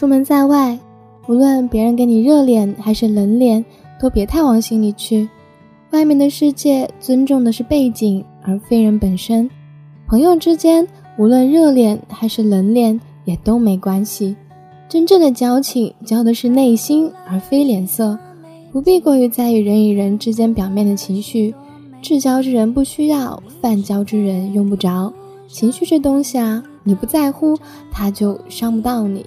出门在外，无论别人给你热脸还是冷脸，都别太往心里去。外面的世界尊重的是背景，而非人本身。朋友之间，无论热脸还是冷脸，也都没关系。真正的交情，交的是内心，而非脸色。不必过于在意人与人之间表面的情绪。至交之人不需要，泛交之人用不着。情绪这东西啊，你不在乎，它就伤不到你。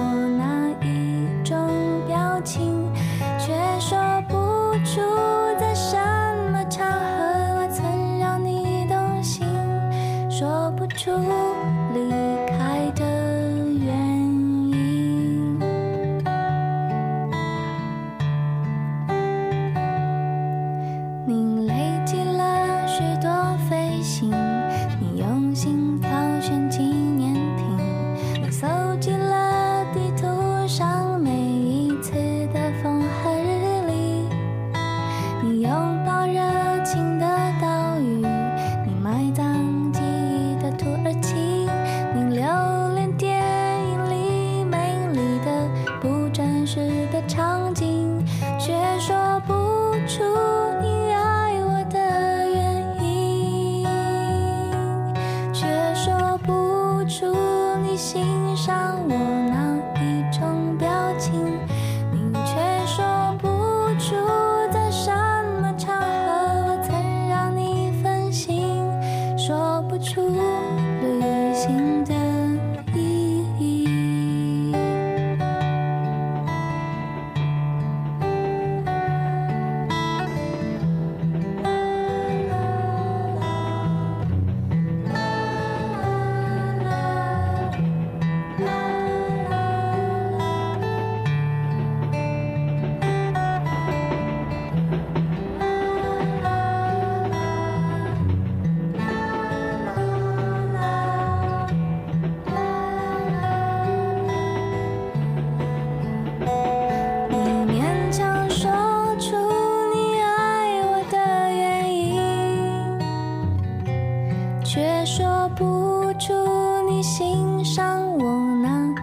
爱上我。